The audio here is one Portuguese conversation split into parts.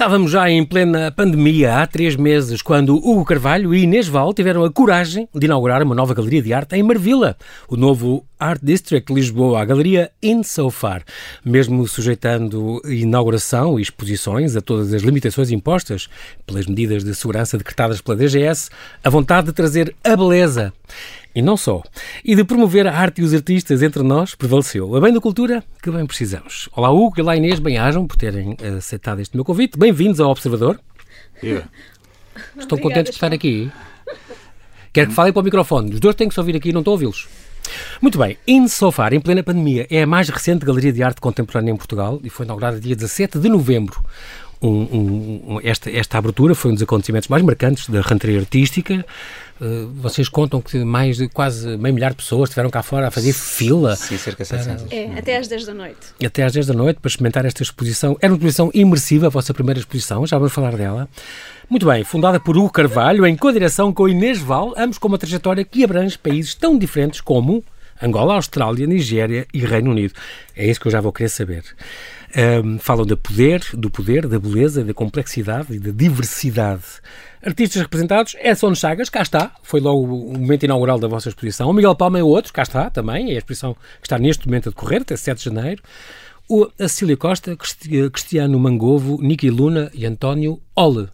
Estávamos já em plena pandemia há três meses, quando Hugo Carvalho e Inês Val tiveram a coragem de inaugurar uma nova galeria de arte em Marvila, o novo Art District Lisboa, a galeria Insofar. Mesmo sujeitando inauguração e exposições a todas as limitações impostas pelas medidas de segurança decretadas pela DGS, a vontade de trazer a beleza e não só. E de promover a arte e os artistas entre nós prevaleceu. A bem da cultura que bem precisamos. Olá Hugo e olá Inês, bem-ajam por terem aceitado este meu convite. Bem-vindos ao Observador. Yeah. Estão contentes por estar aqui? Quero que falem para o microfone. Os dois têm que se ouvir aqui, não estou a ouvi-los. Muito bem, Insofar, em plena pandemia, é a mais recente galeria de arte contemporânea em Portugal e foi inaugurada dia 17 de novembro. Um, um, esta, esta abertura foi um dos acontecimentos mais marcantes da rentrée artística. Uh, vocês contam que mais de quase meio milhar de pessoas estiveram cá fora a fazer fila. Sim, cerca de 700. É, até às 10 da noite. Até às 10 da noite para experimentar esta exposição. Era uma exposição imersiva, a vossa primeira exposição, já vamos falar dela. Muito bem, fundada por Hugo Carvalho, em co-direção com Inês Val, ambos com uma trajetória que abrange países tão diferentes como Angola, Austrália, Nigéria e Reino Unido. É isso que eu já vou querer saber. Um, falam do poder, do poder, da beleza, da complexidade e da diversidade. Artistas representados, Edson Chagas, cá está, foi logo o momento inaugural da vossa exposição. O Miguel Palma é outro, cá está também, é a exposição que está neste momento a decorrer, até 7 de janeiro. O, a Cecília Costa, Cristiano Mangovo, Niki Luna e António Ole,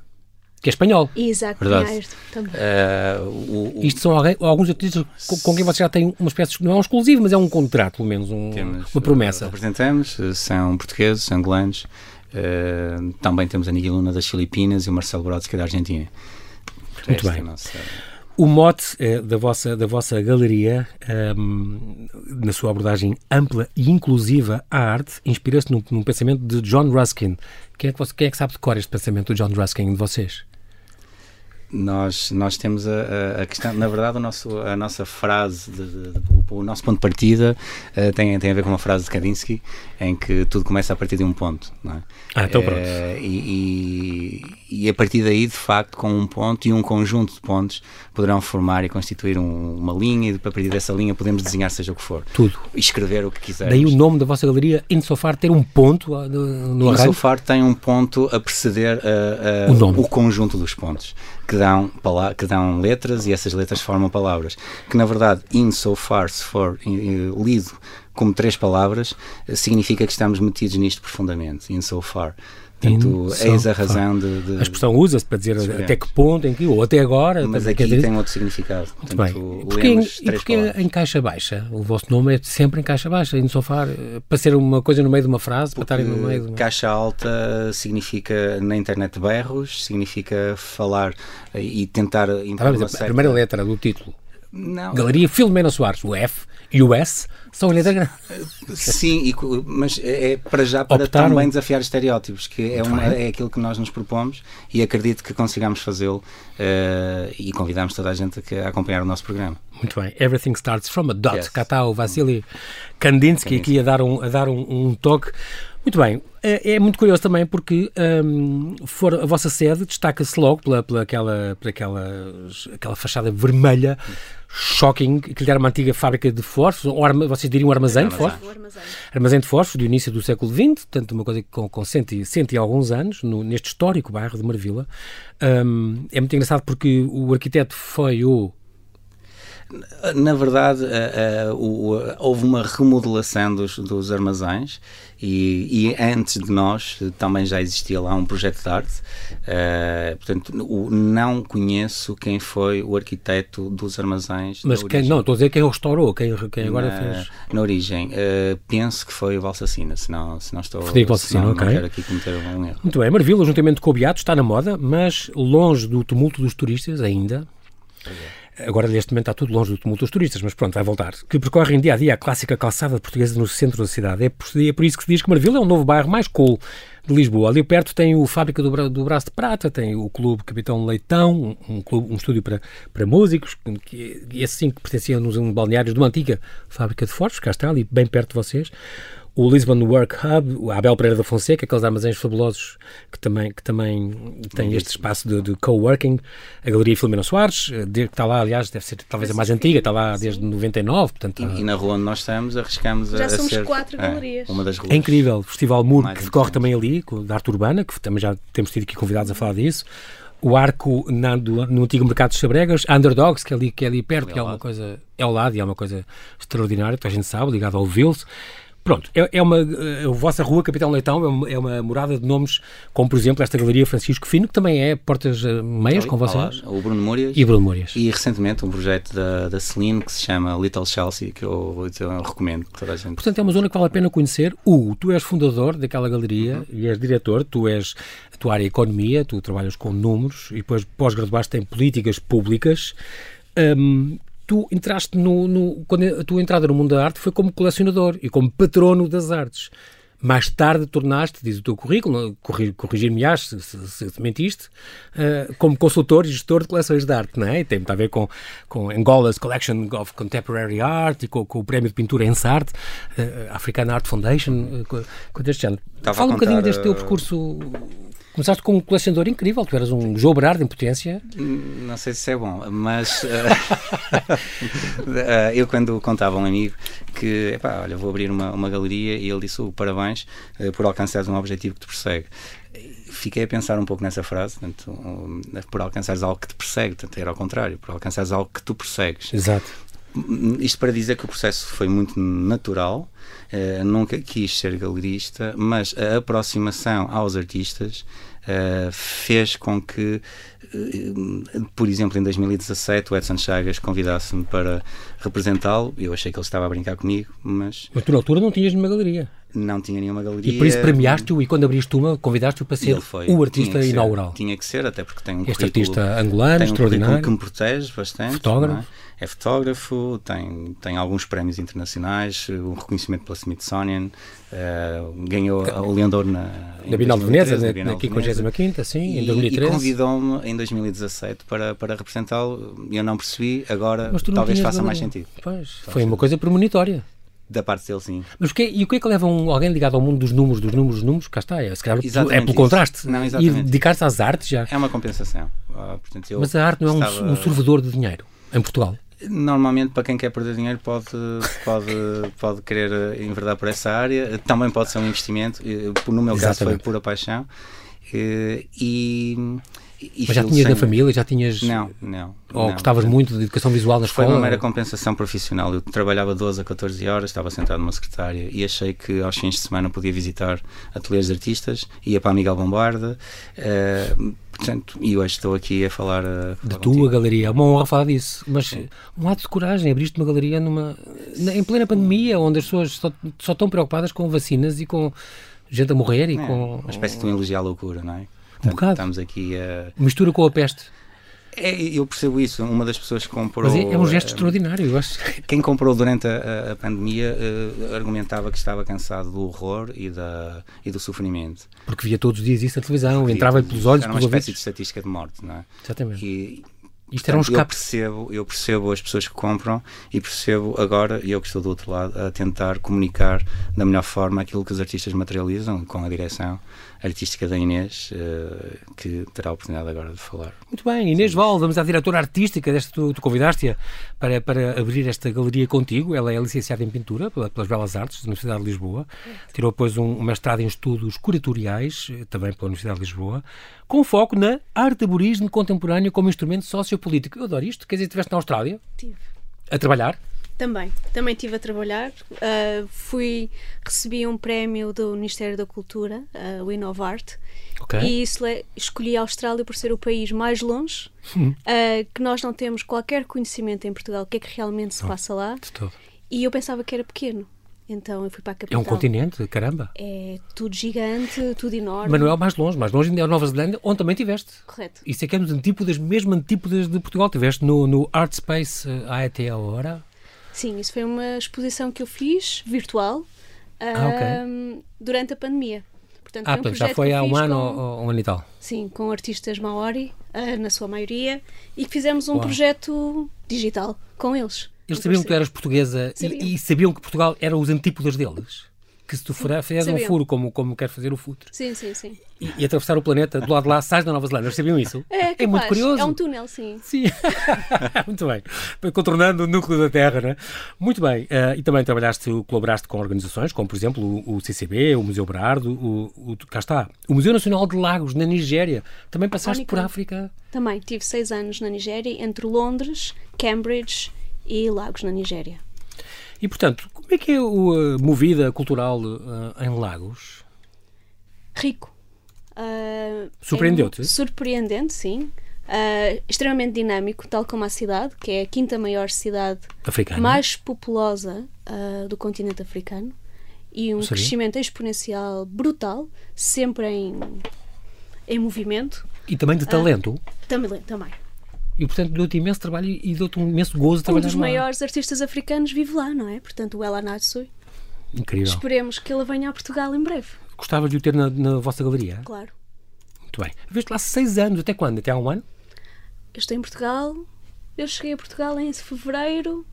que é espanhol. Isaac Verdade. Pinheiro também. Uh, o, o, Isto são alguém- alguns artistas com, com quem você já tem uma espécie, de- não é um exclusivo, mas é um contrato, pelo menos, um- temos, uma promessa. uh, Representamos, uh, são portugueses, angolanos. uh, também temos a Nigel Luna das Filipinas e o Marcelo Brodsky da Argentina. Muito Esta é bem. a nossa- O mote eh, da, vossa, da vossa galeria, ehm, na sua abordagem ampla e inclusiva à arte, inspira-se num, num pensamento de John Ruskin. Quem é, que você- quem é que sabe de cor este pensamento do John Ruskin de vocês? Nós, nós temos a, a- questão, na verdade, o nosso, a nossa frase, de, de- de- o, nosso ponto de partida uh, tem, tem a ver com uma frase de Kandinsky, em que tudo começa a partir de um ponto. Não é? Ah, então pronto. Eh, e, e, e a partir daí, de facto, com um ponto e um conjunto de pontos, poderão formar e constituir um- uma linha, e a partir dessa linha podemos desenhar seja o que for. Tudo. E escrever o que quisermos. Daí o nome da vossa galeria, Insofar, ter um ponto ah, no, O arranjo. sofá tem um ponto a preceder uh, uh, O nome. conjunto dos pontos, que dão, que dão letras e essas letras formam palavras. Que na verdade, in so far, se for eh, lido como três palavras, eh, significa que estamos metidos nisto profundamente. In so far. Portanto, so eis a razão de. de- A expressão usa-se para dizer até que ponto, em que, ou até agora. mas aqui dizer- tem outro significado. Muito Portanto, bem. E porquê, lemos e palavras. em caixa baixa? O vosso nome é sempre em caixa baixa, Insofar, eh, para ser uma coisa no meio de uma frase, para estarem no meio de uma... Caixa alta significa na internet berros, significa falar e tentar Tá a certa- primeira letra do título. Não, Galeria Filomena Soares, o F e o S são em letra grande. Sim, e mas é é para já para Optaram. também desafiar estereótipos, que é, uma, é aquilo que nós nos propomos e acredito que consigamos fazê-lo eh, e convidamos toda a gente a, a acompanhar o nosso programa. Muito bem. Everything starts from a dot. Yes. Cá está o Vassili Kandinsky aqui a dar um, a dar um, um toque. Muito bem. É, é muito curioso também porque hum, for, a vossa sede destaca-se logo pela, pela, aquela, pela aquela, aquela fachada vermelha, shocking, que lhe era uma antiga fábrica de fósforos, ou arma, vocês diriam um armazém de fósforos? Armazém. Armazém de fósforos do início do século XX, portanto uma coisa que com, com cento, e, cento e alguns anos, no- neste histórico bairro de Marvila. Hum, é muito engraçado porque o arquiteto foi o Na verdade, eh, eh, houve uma remodelação dos, dos armazéns e, e antes de nós também já existia lá um projeto de arte. Eh, portanto, o- não conheço quem foi o arquiteto dos armazéns. Mas quem, origem. não, estou a dizer quem restaurou, quem, quem agora na, fez. na origem. Penso que foi o Valsacina, se não, se não estou. Frederico Valsacina, não, ok. Não aqui cometer um erro. Muito bem, Marvila, juntamente com o Beato, está na moda, mas longe do tumulto dos turistas ainda. Agora, neste momento, está tudo longe do tumulto dos turistas, mas pronto, vai voltar. Que percorrem dia a dia a clássica calçada portuguesa no centro da cidade. É por, é por isso que se diz que Marvila é um novo bairro mais cool de Lisboa. Ali perto tem o Fábrica do, do Braço de Prata, tem o Clube Capitão Leitão, um, um clube, um estúdio para, para músicos, que, esse sim que pertencia nos balneários de uma antiga fábrica de fortes, cá está, ali bem perto de vocês. O Lisbon Work Hub, a Abel Pereira da Fonseca, aqueles armazéns fabulosos que também, que também têm este espaço de, de coworking, a Galeria Filomena Soares, eh, que está lá, aliás, deve ser talvez a mais antiga, está lá desde 99, portanto... E, e na rua onde nós estamos arriscamos Já a, somos ser quatro é, galerias. uma das ruas. É incrível, o Festival Mur, Mais que decorre também ali, com- da arte urbana, que também já temos tido aqui convidados a falar disso. O arco na- do- no antigo mercado de Sabregas, a Underdogs, que é ali, que é ali perto, Ali que é uma coisa, é ao lado e é uma coisa extraordinária, que a gente sabe, ligado ao Vils. Pronto, é, é uma, eh, a vossa rua, Capitão Leitão, é uma, é uma morada de nomes, como por exemplo esta Galeria Francisco Fino, que também é portas eh, meias Ali, com vocês, lado, O Bruno Múrias. e Bruno Morias. E recentemente um projeto da, da Celine que se chama Little Chelsea, que eu, eu recomendo que toda a gente. Portanto, é uma zona que vale a pena conhecer. Hugo, tu és fundador daquela galeria e és diretor, tu és a tua área é economia, tu trabalhas com números e depois pós-graduaste em políticas públicas. Hum, tu entraste no, no- Quando a tua entrada no mundo da arte foi como colecionador e como patrono das artes. Mais tarde tornaste, diz o teu currículo, corri- corrigir-me-ás se, se, se- mentiste, eh, como consultor e gestor de coleções de arte, não é? E tem muito a ver com, com Angola's Collection of Contemporary Art e com, com o prémio de pintura Ensart, uh, African Art Foundation, eh, co- coisas deste género. Estava Fala um bocadinho deste teu eh, percurso. Começaste como um colecionador incrível, tu eras um João Berardo em potência. Hum, Não sei se é bom, mas eh, eu quando contava a um amigo que, epá, olha, vou abrir uma, uma galeria e ele disse, "Oh, parabéns eh, por alcançares um objetivo que te persegue. Fiquei a pensar um pouco nessa frase, portanto, um, por alcançares algo que te persegue, portanto, era ao contrário, por alcançares algo que tu persegues. Exato. Isto para dizer que o processo foi muito natural, eh, nunca quis ser galerista, mas a aproximação aos artistas eh, fez com que, eh, por exemplo, em 2017, o Edson Chagas convidasse-me para representá-lo. Eu achei que ele estava a brincar comigo, mas Mas tu na altura não tinhas nenhuma galeria. Não tinha nenhuma galeria. E por isso premiaste-o e quando abriste uma, convidaste-o para ser foi. o artista Tinha ser. inaugural. Tinha que ser, até porque tem um Este artista angolano, tem um extraordinário. que me protege bastante. Fotógrafo. não É? É fotógrafo, tem, tem alguns prémios internacionais, um reconhecimento pela Smithsonian, eh, ganhou o Ouro na, Na Bienal de 2013, Veneza, na na, Bienal na de Veneza. 55 sim, em E, e 2013. convidou-me em 2017 para, para representá-lo. Eu não percebi, agora talvez faça mais sentido. Pois, foi uma coisa premonitória. Da parte dele, sim. Mas o que e o que é que leva um, alguém ligado ao mundo dos números, dos números, dos números? Cá está, é, se calhar é Exatamente pelo isso. contraste. Não, e exatamente. dedicar-se às artes já. É uma compensação. Ah, portanto, Mas a arte não é um, um sorvedor de dinheiro em Portugal. Normalmente, para quem quer perder dinheiro, pode, pode, pode querer enverdar por essa área. Também pode ser um investimento. Eh, No meu caso, foi Exatamente. pura paixão. Eh, E, e Mas já tinhas na família, já tinhas. Não, não. Ou não. gostavas muito de educação visual na Foi escola? uma mera compensação profissional. Eu trabalhava 12 a 14 horas, estava sentado numa secretária e achei que aos fins de semana podia visitar ateliês de artistas, ia para a Miguel Bombarda, eh, portanto, e hoje estou aqui a falar, a Da falar tua contigo. galeria. É uma honra falar disso. Mas um ato de coragem, abriste uma galeria numa, na- em plena pandemia, onde as pessoas só, só estão preocupadas com vacinas e com gente a morrer e É, com. uma espécie de um elogio à loucura, não é? Um Portanto, bocado. Estamos aqui a. Mistura com a peste. É, eu percebo isso. Uma das pessoas que comprou. Mas é, é um gesto eh, extraordinário, eu acho. Quem comprou durante a, a- pandemia eh, argumentava que estava cansado do horror e, da, e do sofrimento. Porque via todos os dias isso na televisão, E entrava-lhe pelos olhos, Era uma pelos espécie de ouvidos. estatística de morte, não é? Exatamente. E, Isto era um portanto, eu escape. percebo, eu percebo as pessoas que compram e percebo agora, eu que estou do outro lado, a tentar comunicar da melhor forma aquilo que os artistas materializam com a direção artística da Inês, eh, que terá a oportunidade agora de falar. Muito bem, Inês Val, vamos à diretora artística desta, tu, tu convidaste-a para, para abrir esta galeria contigo. Ela é licenciada em pintura pela- pelas Belas Artes da Universidade de Lisboa. Tirou depois um, um mestrado em estudos curatoriais, eh, também pela Universidade de Lisboa, com foco na arte contemporâneo como instrumento sociopolítico. Eu adoro isto. Quer dizer, estiveste na Austrália Tive. a trabalhar. Também, também estive a trabalhar. Uh, fui, recebi um prémio do Ministério da Cultura, uh, o Innovart, Ok. e isso le- escolhi a Austrália por ser o país mais longe, Hum. uh, que nós não temos qualquer conhecimento em Portugal, o que é que realmente se passa lá, De todo. e eu pensava que era pequeno. Então eu fui para a É capital. um continente, caramba. É tudo gigante, tudo enorme. Mas não é mais longe. Mais longe ainda é a Nova Zelândia, onde também estiveste. Correto. Isso é que é nos antípodas, mesmo antípodas de Portugal. Estiveste no, no Art Space eh, AET agora. Sim, isso foi uma exposição que eu fiz, virtual, Ah, ok. um, durante a pandemia. Portanto, Ah, foi um portanto, já foi há um ano com- ou, um ano e tal. Sim, com artistas maori, ah, na sua maioria, e que fizemos um Uau. projeto digital com eles. Eles sabiam que tu eras portuguesa e- Sabiam. e, sabiam que Portugal era os antípodas deles. que se tu fizeres um furo como, como quer fazer o futre sim, sim, sim. E, e, atravessar o planeta do lado de lá, sais da Nova Zelândia. Sabiam isso? É, capaz. é muito curioso. É um túnel, sim. Sim, muito bem. Contornando o núcleo da Terra, né? Muito bem. Uh, e também trabalhaste, colaboraste com organizações, como por exemplo o, o CCB, o Museu Berardo, o, o, cá está, o Museu Nacional de Lagos, na Nigéria. Também passaste por África? Também. Tive seis anos na Nigéria, entre Londres, Cambridge e Lagos, na Nigéria. E, portanto, como é que é a movida cultural uh, em Lagos? Rico. Uh, Surpreendeu-te? É surpreendente, sim. Uh, extremamente dinâmico, tal como a cidade, que é a quinta maior cidade Africana. mais populosa uh, do continente africano. E um crescimento exponencial brutal, sempre em, em movimento. E também de talento? também, também. E, portanto, deu-te imenso trabalho e deu-te um imenso gozo trabalhar Um dos lá. maiores artistas africanos vive lá, não é? Portanto, o Ela Natsui. Incrível. Esperemos que ele venha a Portugal em breve. Gostava de o ter na, na vossa galeria? Claro. Muito bem. Viste lá seis anos. Até quando? Até há um ano? Eu estou em Portugal. Eu cheguei a Portugal em fevereiro.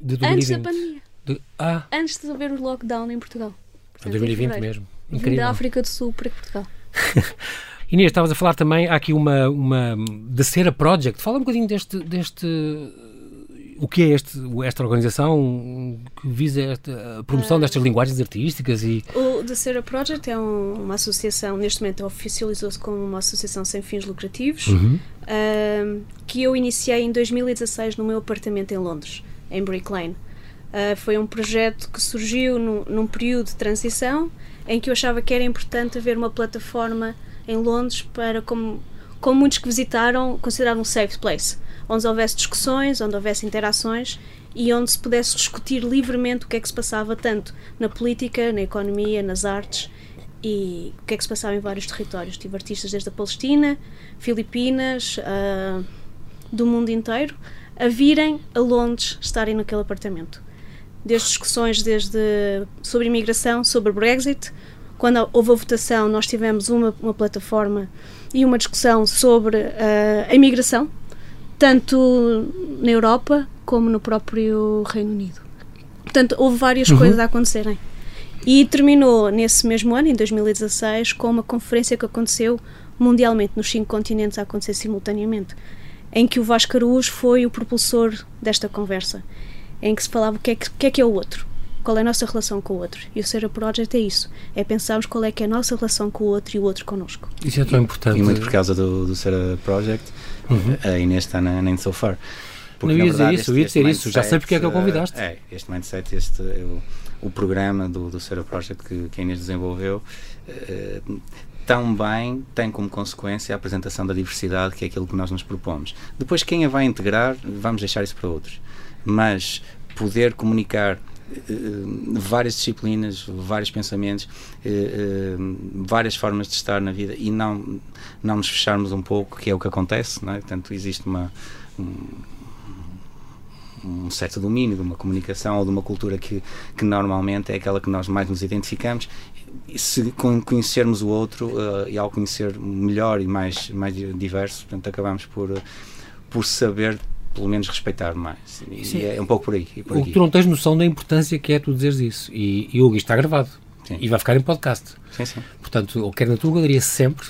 De 2020. Antes da pandemia. De, ah. Antes de haver o lockdown em Portugal. Portanto, 2020 mesmo. Incrível. Vim da África do Sul para Portugal. Inês, estavas a falar também, há aqui uma, uma da Cera Project. Fala um bocadinho deste, deste o que é este, esta organização que visa esta, a promoção uh, destas linguagens artísticas e o The Cera Project é um, uma associação neste momento oficializou-se como uma associação sem fins lucrativos uhum. uh, que eu iniciei em 2016 no meu apartamento em Londres em Brick Lane uh, foi um projeto que surgiu num, num período de transição em que eu achava que era importante haver uma plataforma em Londres para, como, como muitos que visitaram, considerar um safe place, onde houvesse discussões, onde houvesse interações e onde se pudesse discutir livremente o que é que se passava tanto na política, na economia, nas artes e o que é que se passava em vários territórios. Tive artistas desde a Palestina, Filipinas, uh, do mundo inteiro, a virem a Londres estarem naquele apartamento. Desde discussões desde sobre imigração, sobre Brexit, quando houve a votação, nós tivemos uma, uma plataforma e uma discussão sobre uh, a imigração, tanto na Europa como no próprio Reino Unido. Portanto, houve várias uhum. coisas a acontecerem. E terminou nesse mesmo ano, em 2016, com uma conferência que aconteceu mundialmente, nos cinco continentes, a acontecer simultaneamente, em que o Vasco Araújo foi o propulsor desta conversa, em que se falava o que é que, que, é, que é o outro qual é a nossa relação com o outro. E o Ser a Project é isso, é pensarmos qual é que é a nossa relação com o outro e o outro connosco. Isso é tão importante. E muito por causa do, do Ser a Project, uhum. a Inês está na, nem so far. Porque, não ia dizer isso, ia dizer isso, já sei porque é que eu convidaste. É, este mindset, este, eu, o programa do, do Ser a Project que, que a Inês desenvolveu, uh, também tem como consequência a apresentação da diversidade, que é aquilo que nós nos propomos. Depois, quem a vai integrar, vamos deixar isso para outros. Mas poder comunicar eh, várias disciplinas, vários pensamentos, eh, eh, várias formas de estar na vida e não, não nos fecharmos um pouco, que é o que acontece, não é? Portanto, existe uma. Um, certo domínio de uma comunicação ou de uma cultura que, que normalmente é aquela que nós mais nos identificamos se conhecermos o outro uh, e ao conhecer melhor e mais, mais diverso, portanto acabamos por, por saber pelo menos respeitar mais. E Sim. é um pouco por aí. Por o, tu não tens noção da importância que é tu dizeres isso. E, e o está gravado. Sim. E vai ficar em podcast. Sim, sim. Portanto, eu quero na tua galeria sempre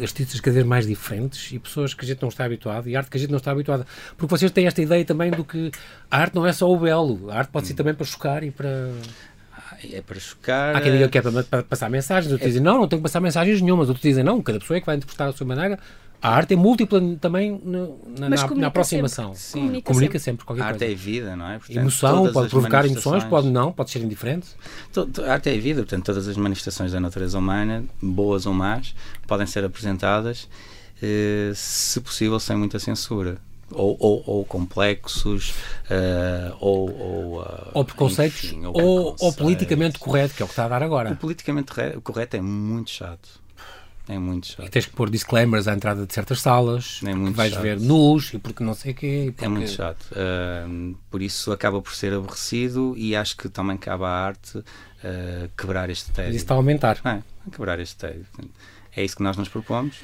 artistas cada vez mais diferentes e pessoas que a gente não está habituado e arte que a gente não está habituada. Porque vocês têm esta ideia também do que a arte não é só o belo, a arte pode ser hum. também para chocar e para. É para chocar. Há quem diga que é para, para passar mensagens, outros é... dizem não, não tenho que passar mensagens nenhumas, outros dizem não, cada pessoa é que vai interpretar a sua maneira. A arte é múltipla também no, na, na, na, aproximação. Sempre. Sim. Comunica, comunica sempre. qualquer a arte coisa. é vida, não é? Portanto, Emoção, pode provocar emoções, pode não, pode ser indiferente. A arte é vida, portanto, todas as manifestações da natureza humana, boas ou más, podem ser apresentadas, eh, se possível, sem muita censura. Ou, ou, ou, complexos, uh, ou, ou, uh, ou preconceitos, enfim, ou, preconceitos. ou politicamente correto, que é o que está a dar agora. O politicamente correto é muito chato. É muito chato. E tens que pôr disclaimers à entrada de certas salas, é muito vais chato. ver nus e porque não sei o quê. Porque... É muito chato. Uh, por isso acaba por ser aborrecido e acho que também cabe à arte uh, quebrar este tédio. Mas isso está a aumentar. É, quebrar este tédio. É isso que nós nos propomos.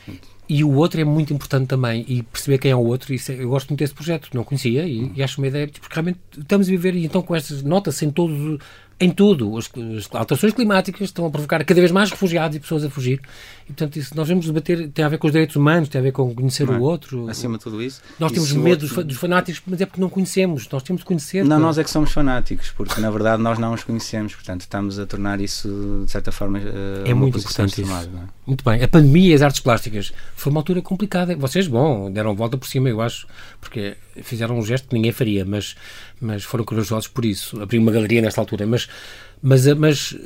E o outro é muito importante também, e perceber quem é o outro. Isso é, eu gosto muito desse projeto, não conhecia e, e acho uma ideia, porque realmente estamos a viver, e então com estas notas em todos em tudo. As, as alterações climáticas estão a provocar cada vez mais refugiados e pessoas a fugir. E, portanto, isso nós vamos debater, tem a ver com os direitos humanos, tem a ver com conhecer Não é? o outro. Acima de tudo isso. Nós temos medo outro- dos, fa- dos fanáticos, mas é porque não conhecemos. Nós temos de conhecer. Não, pá. nós é que somos fanáticos, porque na verdade nós não os conhecemos, portanto estamos a tornar isso de certa forma eh, É muito importante isso. extremada, não é? Muito bem. A pandemia e as artes plásticas foi uma altura complicada. Vocês, bom, deram volta por cima, eu acho, porque fizeram um gesto que ninguém faria, mas, mas foram corajosos por isso. Abrir uma galeria nesta altura. Mas, mas, a- mas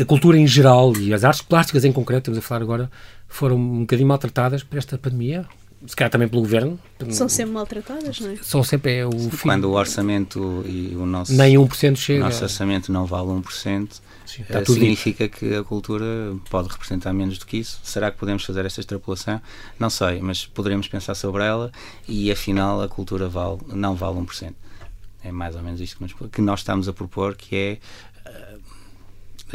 a cultura em geral e as artes plásticas em concreto, estamos a falar agora, foram um bocadinho maltratadas por esta pandemia. Se calhar também pelo governo. São sempre maltratadas, não é? São sempre é, o fim. Quando o orçamento e o nosso, Nem 1% o chega. nosso orçamento não vale 1%, Sim, eh, está tudo significa que a cultura pode representar menos do que isso. Será que podemos fazer esta extrapolação? Não sei, mas poderemos pensar sobre ela e afinal a cultura vale, não vale 1%. É mais ou menos isto que, nós estamos a propor, que é eh,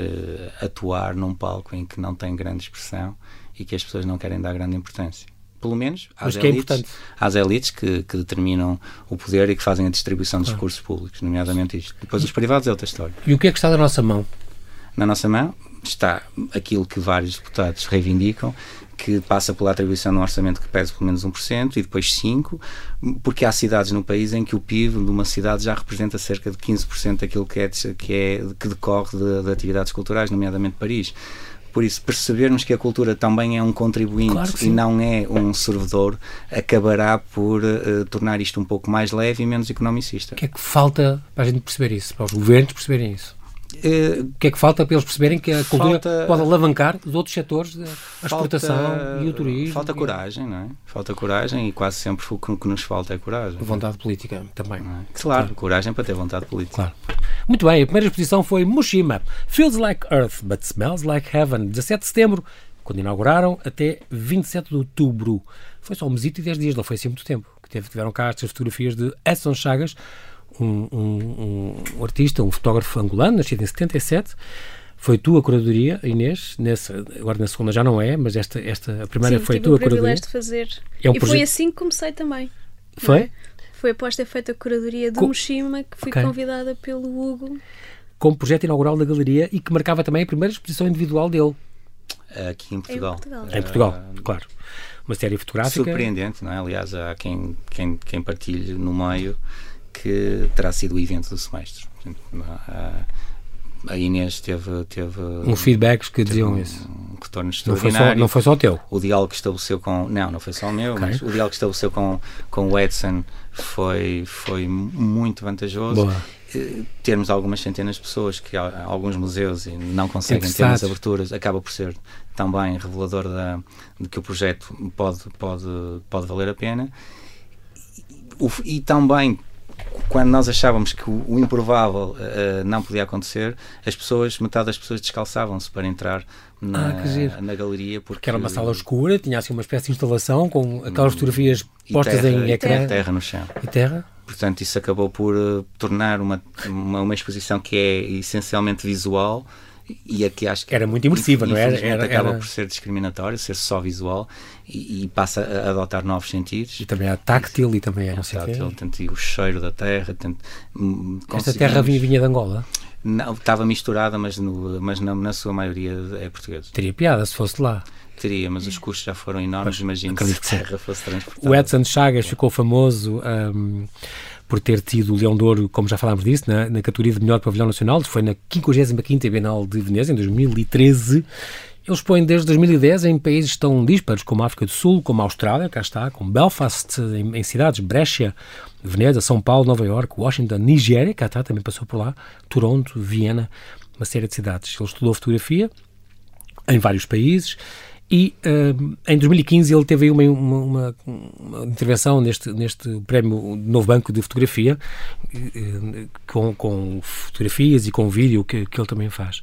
eh, atuar num palco em que não tem grande expressão e que as pessoas não querem dar grande importância. Pelo menos às Mas que é elites, às elites que, que determinam o poder e que fazem a distribuição dos recursos públicos, nomeadamente isto. Depois os privados é outra história. E o que é que está da nossa mão? Na nossa mão está aquilo que vários deputados reivindicam, que passa pela atribuição de um orçamento que pese pelo menos 1% e depois 5%, porque há cidades no país em que o PIB de uma cidade já representa cerca de 15% daquilo que, é, que, é, que decorre de, de atividades culturais, nomeadamente Paris. Por isso, percebermos que a cultura também é um contribuinte Claro e não é um servidor, acabará por eh, tornar isto um pouco mais leve e menos economicista. O que é que falta para a gente perceber isso? Para os governos perceberem isso? Eh, O que é que falta para eles perceberem que a cultura Falta- pode alavancar os outros setores, a exportação falta- e o turismo? Falta coragem, não é? Falta coragem e quase sempre o que nos falta é coragem. Vontade política também. é? Claro, coragem para ter vontade política. Claro. Muito bem, a primeira exposição foi Mushima. Feels like Earth, but smells like Heaven. 17 de setembro, quando inauguraram, até 27 de outubro. Foi só um mesito e 10 tiveram não foi assim muito tempo. Que tiveram cá estas fotografias de Edson Chagas, um, um- um artista, um fotógrafo angolano, nascido em 77. Foi tua curadoria, Inês, nessa, agora na segunda já não é, mas esta, esta a primeira Sim, foi tive tua o privilégio curadoria. de fazer. É um e foi assim que comecei também. Foi? Foi após ter feito a curadoria do Co- Moshima que fui Ok. convidada pelo Hugo. Como projeto inaugural da galeria e que marcava também a primeira exposição individual dele, Aqui em Portugal. Portugal. em Portugal, claro. Uma série fotográfica. Surpreendente, não é? Aliás, há quem, quem, quem partilhe no meio que terá sido o evento do semestre. A, a Inês teve, teve Uns feedbacks que diziam um, isso. um retorno Não foi, só, extraordinário. não foi só o teu. o diálogo que estabeleceu com. Não, não foi só o meu, Ok. mas o diálogo que estabeleceu com, com o Edson foi, foi muito vantajoso. Boa. Eh, Termos algumas centenas de pessoas que há- alguns museus e não conseguem ter nas aberturas acaba por ser também revelador da, de que o projeto pode, pode, pode valer a pena. O- e também quando nós achávamos que o, o improvável eh, não podia acontecer, as pessoas, metade das pessoas descalçavam-se para entrar na, Ah, na galeria porque Que era uma sala escura, tinha assim uma espécie de instalação com aquelas fotografias Hum. e postas terra, em e ecrã terra no chão. e terra. Portanto, isso acabou por eh, tornar uma, uma, uma exposição que é essencialmente visual e a que acho que Era muito imersiva, não era? infelizmente, Era- acaba era- por ser discriminatório, ser só visual e, e passa a adotar novos sentidos. E também era táctil e também era não sei quê. Tátil, tanto e o cheiro da terra, tanto, hum, Esta terra vinha, vinha de Angola. Não, estava misturada, mas, no, mas na, na sua maioria é portuguesa. Teria piada se fosse de lá. Teria, mas os custos já foram enormes. Imagino a que sim. terra fosse transportada. O Edson Chagas ficou famoso ahm, por ter tido o Leão de Ouro, como já falámos disso, na, na categoria de melhor pavilhão nacional. Foi na 55ª Bienal de Veneza, em 2013. Ele expõe desde 2010 em países tão díspares como a África do Sul, como a Austrália, cá está, como Belfast, em, em cidades, Brescia, Veneza, São Paulo, Nova York, Washington, Nigéria, cá está, também passou por lá, Toronto, Viena, uma série de cidades. Ele estudou fotografia em vários países e hum, em 2015 ele teve aí uma, uma- uma- intervenção neste, neste prémio de Novo Banco de Fotografia eh, com, com fotografias e com vídeo que, que ele também faz.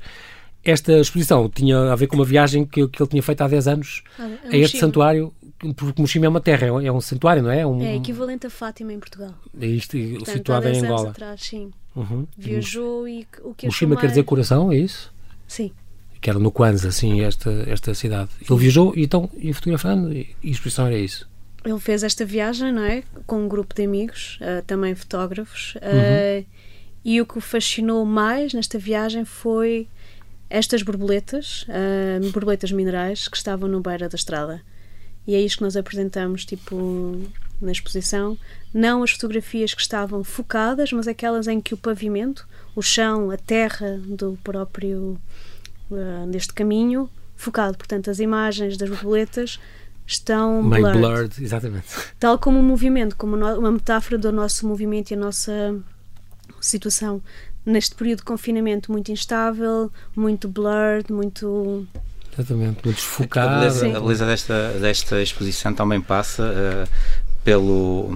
Esta exposição tinha a ver com uma viagem que, que ele tinha feito há 10 anos Ah, é a este santuário, porque Moshima é uma terra, é um, é santuário, não é? Um, É equivalente a Fátima em Portugal. é isto, Portanto, situado há em 10 anos Angola. atrás, sim. Uhum. Viajou e o que quer dizer coração, é isso? Sim. Que era no Kwanza, assim, esta, esta cidade. Ele viajou e então ia fotografando e, e a exposição era isso. Ele fez esta viagem, não é? Com um grupo de amigos, ah, também fotógrafos, ah, Uhum. E o que o fascinou mais nesta viagem foi estas borboletas, uh, borboletas minerais, que estavam no beira da estrada. E é isto que nós apresentamos, tipo, na exposição. Não as fotografias que estavam focadas, mas aquelas em que o pavimento, o chão, a terra do próprio uh, deste caminho, focado. Portanto, as imagens das borboletas estão Meio blurred. blurred, exatamente. Tal como o movimento, como uma metáfora do nosso movimento e a nossa situação neste período de confinamento muito instável, muito blurred, muito. Exatamente, muito A desfocado. beleza, Sim. a beleza desta, desta exposição também passa eh, pelo,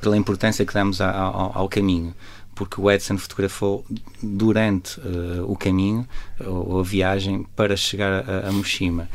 pela importância que damos a- ao, ao caminho, porque o Edson fotografou durante eh, o caminho, ou a viagem, para chegar a, a Moshima.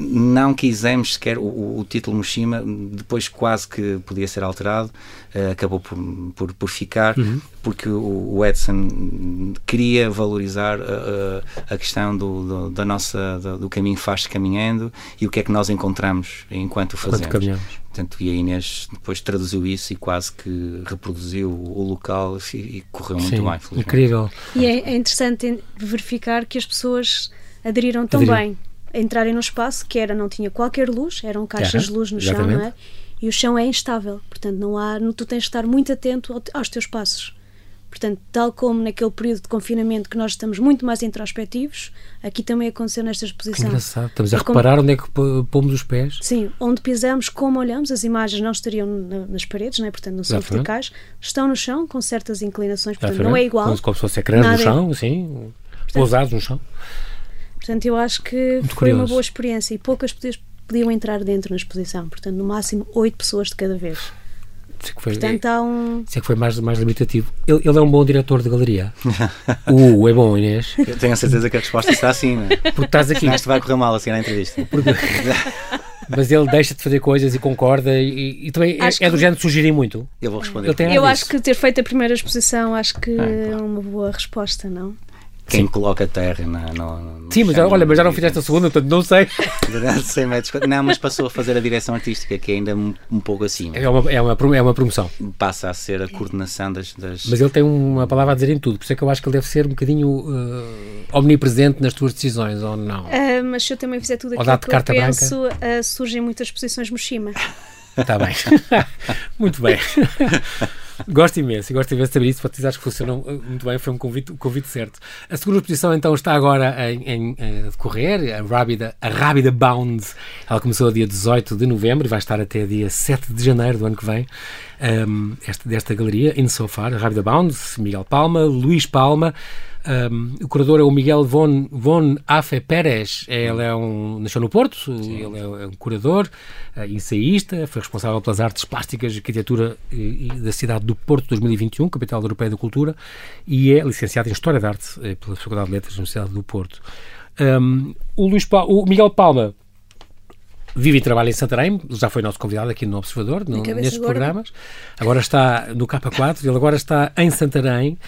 Não quisemos sequer o, o- título Moshima, depois quase que podia ser alterado, eh, acabou por, por, por ficar, porque o, o Edson queria valorizar eh, a questão do, do- da nossa, do, do caminho faz caminhando e o que é que nós encontramos enquanto o fazemos. Enquanto caminhamos. Portanto, e a Inês depois traduziu isso e quase que reproduziu o local e, e correu muito Sim, bem, felizmente. incrível. E é, é interessante verificar que as pessoas aderiram tão bem entrarem no espaço que era, não tinha qualquer luz, eram caixas de luz no chão, exatamente. não é? E o chão é instável, portanto, não há, tu tens de estar muito atento ao- aos teus passos. Portanto, tal como naquele período de confinamento que nós estamos muito mais introspectivos, aqui também aconteceu nesta Que exposição. engraçado. Estamos a É como- reparar onde é que pomos os pés. Sim, onde pisamos, como olhamos, as imagens não estariam na- nas paredes, né? portanto não são Exatamente. verticais, estão no chão com certas inclinações, portanto não Exatamente. é igual. Como, como se fosse ecrãs no é- chão, assim, pousados no chão. Portanto, eu acho que Muito foi uma curioso. boa experiência e poucas pessoas podiam entrar dentro na exposição, portanto, no máximo oito pessoas de cada vez. Isso é que foi, Portanto, há um. isso é que foi mais, mais limitativo. Ele, ele é um bom diretor de galeria. uh, é bom, Inês. Eu tenho a certeza que a resposta está assim, não é? Porque estás aqui. Isto vai correr mal assim na entrevista. Mas ele deixa de fazer coisas e concorda e, e também é, Acho é do que- género de sugerir muito. Eu vou responder. Eu acho que ter feito a primeira exposição acho que Ah, é claro. uma boa resposta, não? Quem coloca terra na, no, no Sim, mas chão, olha, mas já não fizeste a segunda, portanto não sei. Durante 100 metros. Não, mas passou a fazer a direção artística, que é ainda um, um pouco acima. É uma, é uma, é uma promoção. Passa a ser a coordenação das. das... Mas ele tem uma palavra a dizer em tudo, por isso é que eu acho que ele deve ser um bocadinho eh, omnipresente nas tuas decisões, ou não? Ah, mas se eu também fizer tudo aquilo que eu penso, ah, surgem muitas exposições Moshima. Está bem. muito bem. gosto imenso, gosto imenso de saber isso, porque acho que funcionou uh, muito bem, foi um convite, o convite certo. A segunda exposição então está agora em, em, em decorrer, a Rábida, a Rábida Bound. Ela começou dia 18 de novembro e vai estar até dia 7 de janeiro do ano que vem. um, esta, desta galeria, Insofar, a Rábida Bound, Miguel Palma, Luís Palma. Um, o curador é o Miguel von, von Afe Pérez. Ele é um, nasceu no Porto, ele é um curador, uh, ensaísta, foi responsável pelas artes plásticas e arquitetura e, e da cidade do Porto 2021, capital europeia da cultura, e é licenciado em História da Arte eh, pela Faculdade de Letras da Universidade do Porto. Um, o, Luís Pa- o Miguel Palma vive e trabalha em Santarém, já foi nosso convidado aqui no Observador, no, nestes gorda. programas. Agora está no K4, ele agora está em Santarém.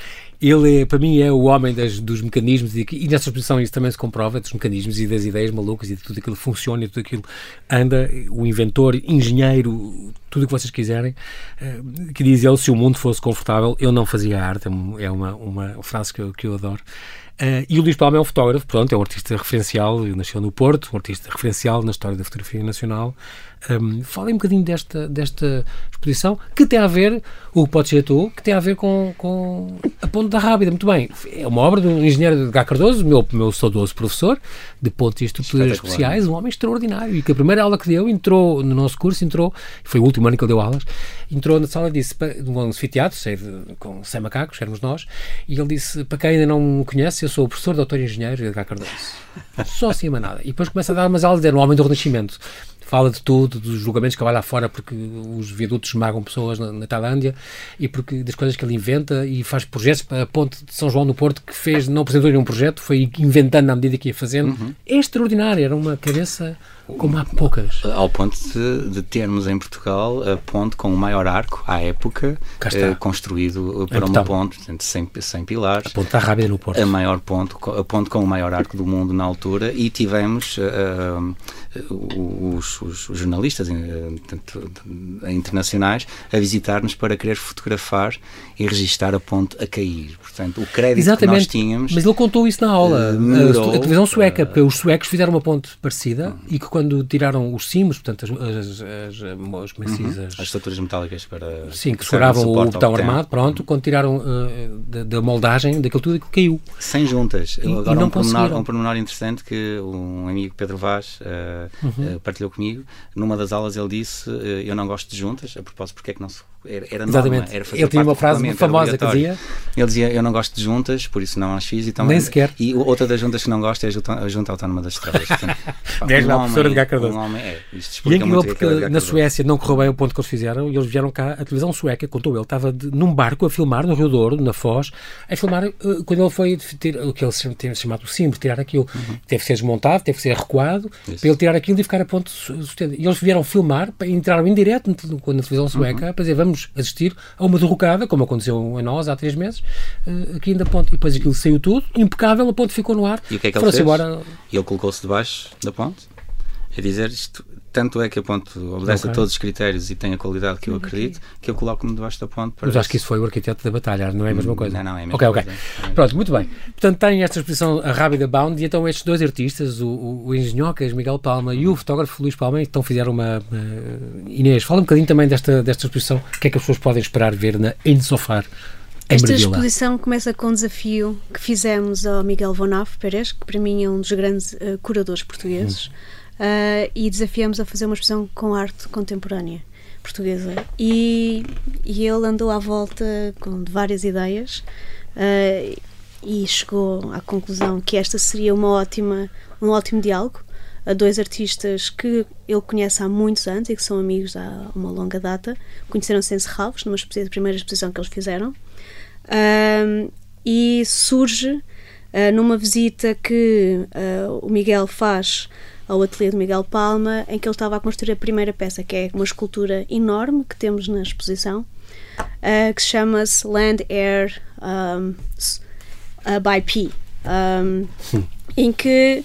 Ele, para mim, é o homem das- dos mecanismos e, e nessa exposição isso também se comprova, dos mecanismos e das ideias malucas e de tudo aquilo que funciona e tudo aquilo anda, o inventor, engenheiro, tudo o que vocês quiserem, eh, que diz ele, se o mundo fosse confortável, eu não fazia arte, é é uma, uma frase que eu, que eu adoro. Eh, e o Luís Palma é um fotógrafo, pronto, é um artista referencial, nasceu no Porto, um artista referencial na história da fotografia nacional. Um, Falem um bocadinho desta, desta exposição, que tem a ver, o Pode Ser Tu, que tem a ver com, com a Ponte da Rábida. Muito bem, é uma obra do engenheiro de Gá Cardoso, meu, meu saudoso professor de pontos e estruturas especiais, um homem extraordinário, e que a primeira aula que deu, entrou no nosso curso, entrou, foi o último ano que ele deu aulas, entrou na sala e disse, num anfiteatro, com 100 macacos, éramos nós, e ele disse, para quem ainda não me conhece, eu sou o professor doutor engenheiro Edgar Cardoso. Só assim, mais nada. E depois começa a dar umas aulas, é um homem do Renascimento. Fala de tudo, dos julgamentos que vai lá fora porque os viadutos esmagam pessoas na, na Tailândia e porque das coisas que ele inventa e faz projetos para a ponte de São João do Porto que fez, não apresentou nenhum projeto, foi inventando à medida que ia fazendo. É extraordinário, era uma cabeça Como há poucas. Ao ponto de, de termos em Portugal a ponte com o maior arco, à época, eh, construído para uma ponte, portanto, sem, sem pilares. A ponte está rápida no Porto. A maior ponte, a ponte com o maior arco do mundo na altura e tivemos uh, os, os, os, jornalistas tanto, internacionais a visitar-nos para querer fotografar e registar a ponte a cair. Portanto, o crédito Exatamente, que nós tínhamos... Mas ele contou isso na aula, uh, a, a televisão sueca, porque os suecos fizeram uma ponte parecida e que quando tiraram os cimos, portanto, as, as, as, as, uhum. as, estruturas metálicas para. Sim, que seguravam o botão armado, pronto, quando tiraram uh, da, da, moldagem daquilo tudo, caiu. Sem juntas. Agora, não um, pormenor, um pormenor interessante que um amigo Pedro Vaz uh, uhum. uh, partilhou comigo. Numa das aulas ele disse: Eu não gosto de juntas, a propósito, porque é que não se era, era Exatamente. Norma, era ele tinha uma frase famosa que dizia. Ele dizia: Eu não gosto de juntas, por isso não as fiz. E também, Nem sequer. E outra das juntas que não gosto é a Junta Autónoma das Estradas. Um lá, professora de Cardoso. Um homem, é, isto e é incrível porque na Suécia não correu bem o ponto que eles fizeram e eles vieram cá. A televisão sueca, contou ele, estava de, num barco a filmar no Rio Douro, na Foz, a filmar uh, quando ele foi ter, o que eles têm chamado o símbolo, tirar aquilo. Uhum. Teve que ser desmontado, teve que ser recuado Isso. para ele tirar aquilo e ficar a ponto sustento. E eles vieram filmar, entraram em direto na televisão sueca uhum. para dizer vamos assistir a uma derrocada, como aconteceu a nós há três meses, uh, aqui ainda ponte. E depois aquilo saiu tudo, impecável, a ponte ficou no ar. E o que é que ele fez? Embora... Ele colocou-se debaixo da ponte, a dizer isto, tanto é que a ponte obedece okay. a todos os critérios e tem a qualidade que eu acredito, okay. que eu coloco-me debaixo da ponte. Mas acho que isso foi o arquiteto da batalha, não é a mesma coisa? Não, não, é a mesma okay, coisa. Ok, Pronto, muito bem. Portanto, tem esta exposição a Rábida Bound e então estes dois artistas, o, o, o engenhocas Miguel Palma e o fotógrafo Luís Palma, então fizeram uma... Uh, Inês, fala um bocadinho também desta, desta exposição, o que é que as pessoas podem esperar ver na Ensofar. Esta exposição começa com um desafio que fizemos ao Miguel Vonaf Pérez, que para mim é um dos grandes uh, curadores portugueses. Hum uh, e desafiamos a fazer uma exposição com arte contemporânea portuguesa. E, e ele andou à volta com várias ideias uh, e chegou à conclusão que esta seria uma ótima, um ótimo diálogo a dois artistas que ele conhece há muitos anos e que são amigos há uma longa data. Conheceram-se em Serralves, numa primeira exposição que eles fizeram. Uh, e surge uh, numa visita que uh, o Miguel faz ao ateliê de Miguel Palma, em que ele estava a construir a primeira peça, que é uma escultura enorme que temos na exposição, uh, que se chama-se Land Air um, uh, by P, um, em que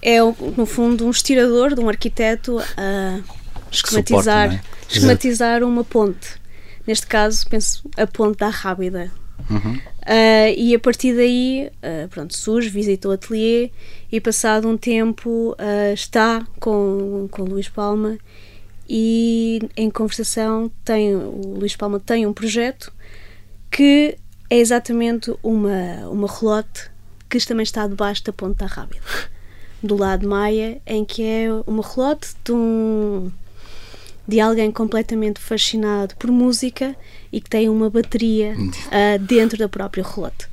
é, no fundo, um estirador de um arquiteto a esquematizar, Suporte, é? esquematizar uma ponte. Neste caso, penso a ponte da Rábida, Uhum. Uh, e a partir daí, uh, pronto, surge, visita o ateliê e passado um tempo uh, está com, com o Luís Palma e em conversação tem, o Luís Palma tem um projeto que é exatamente uma, uma relote que também está debaixo da Ponta da Rábida, do lado Maia, em que é uma relote de um de alguém completamente fascinado por música e que tem uma bateria uh, dentro da própria relote.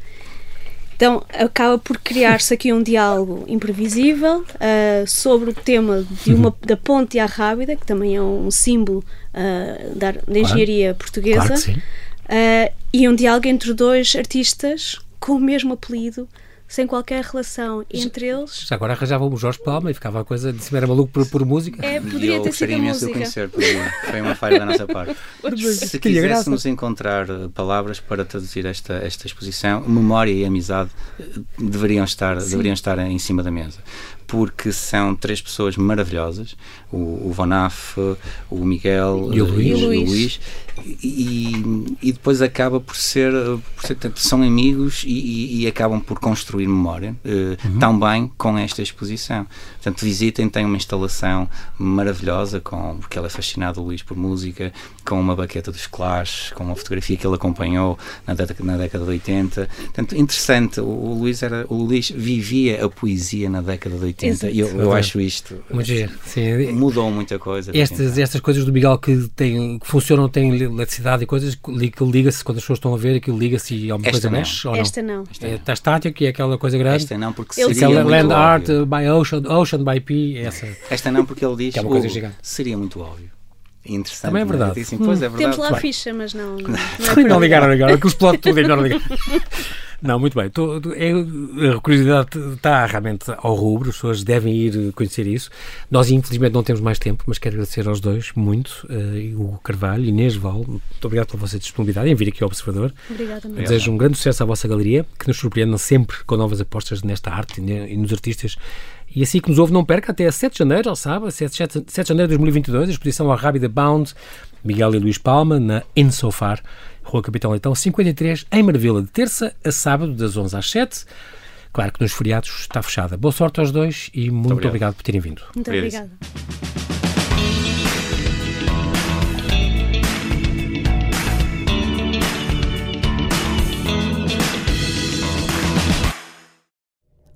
Então acaba por criar-se aqui um diálogo imprevisível uh, sobre o tema de uma, da ponte à Rábida, que também é um símbolo uh, da, da, engenharia claro. portuguesa, claro e um diálogo entre dois artistas com o mesmo apelido sem qualquer relação entre eles. Já agora arranjava o Jorge Palma e ficava a coisa de se era maluco por, por música. É, poderia ter sido a música. De conhecer, foi uma falha da nossa parte. se quiséssemos encontrar eh, palavras para traduzir esta, esta exposição, memória e amizade eh, deveriam estar, deveriam estar em cima da mesa porque são três pessoas maravilhosas, o, o Vonaf, o Miguel e o Luís, e, o Luís. E, e, depois acaba por ser, por ser são amigos e, e, acabam por construir memória uh, uhum. também com esta exposição. Portanto, visitem, tem uma instalação maravilhosa, com, porque ele é fascinado, o Luís, por música, com uma baqueta dos Clash, com uma fotografia que ele acompanhou na década, na década de 80. Portanto, interessante, o, o Luís, era, o Luís vivia a poesia na década de 80 80. E eu, eu acho isto. Sim. Mudou muita coisa. Estas, estas coisas do Miguel que, tem, que funcionam, têm eletricidade e coisas, que liga-se quando as pessoas estão a ver, aquilo liga-se e alguma coisa não. mexe? Ou Esta não. Esta é, está estática que é aquela coisa grande. Esta não, porque ele seria Land óbvio. Art by Ocean, Ocean by P. Essa. Esta não, porque ele diz que é uma coisa gigante. seria muito óbvio interessante. Também é verdade. Assim, pois é verdade. Temos lá a ficha, mas não. Não, não, não ligaram agora, que explode tudo e não ligaram. Não, muito bem. Tô, é, a curiosidade está realmente ao rubro, as pessoas devem ir conhecer isso. Nós, infelizmente, não temos mais tempo, mas quero agradecer aos dois muito, uh, o Carvalho, Inês Val, muito obrigado pela vossa disponibilidade em vir aqui ao Observador. Obrigada, Desejo um grande sucesso à vossa galeria, que nos surpreendam sempre com novas apostas nesta arte e nos artistas e assim que nos ouve, não perca até 7 de janeiro, ao sábado, 7, 7, 7 de janeiro de 2022, a exposição à Rábida Bound, Miguel e Luís Palma, na Insofar, Rua Capitão Leitão 53, em Marvila, de terça a sábado, das 11 às 7. Claro que nos feriados está fechada. Boa sorte aos dois e muito, muito obrigado. obrigado por terem vindo. Muito obrigada.